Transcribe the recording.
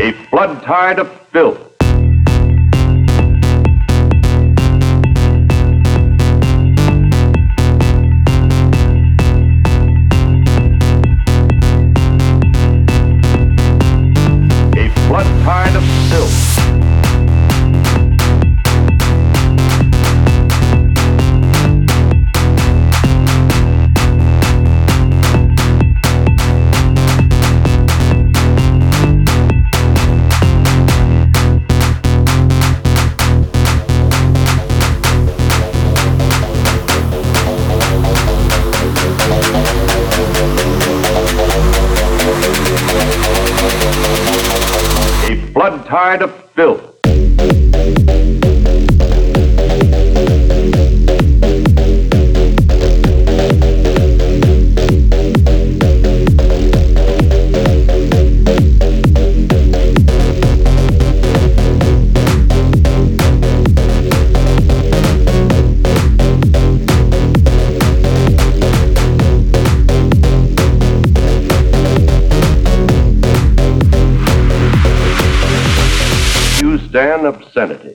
a flood tide of filth. Flood tide of filth. Stand obscenity.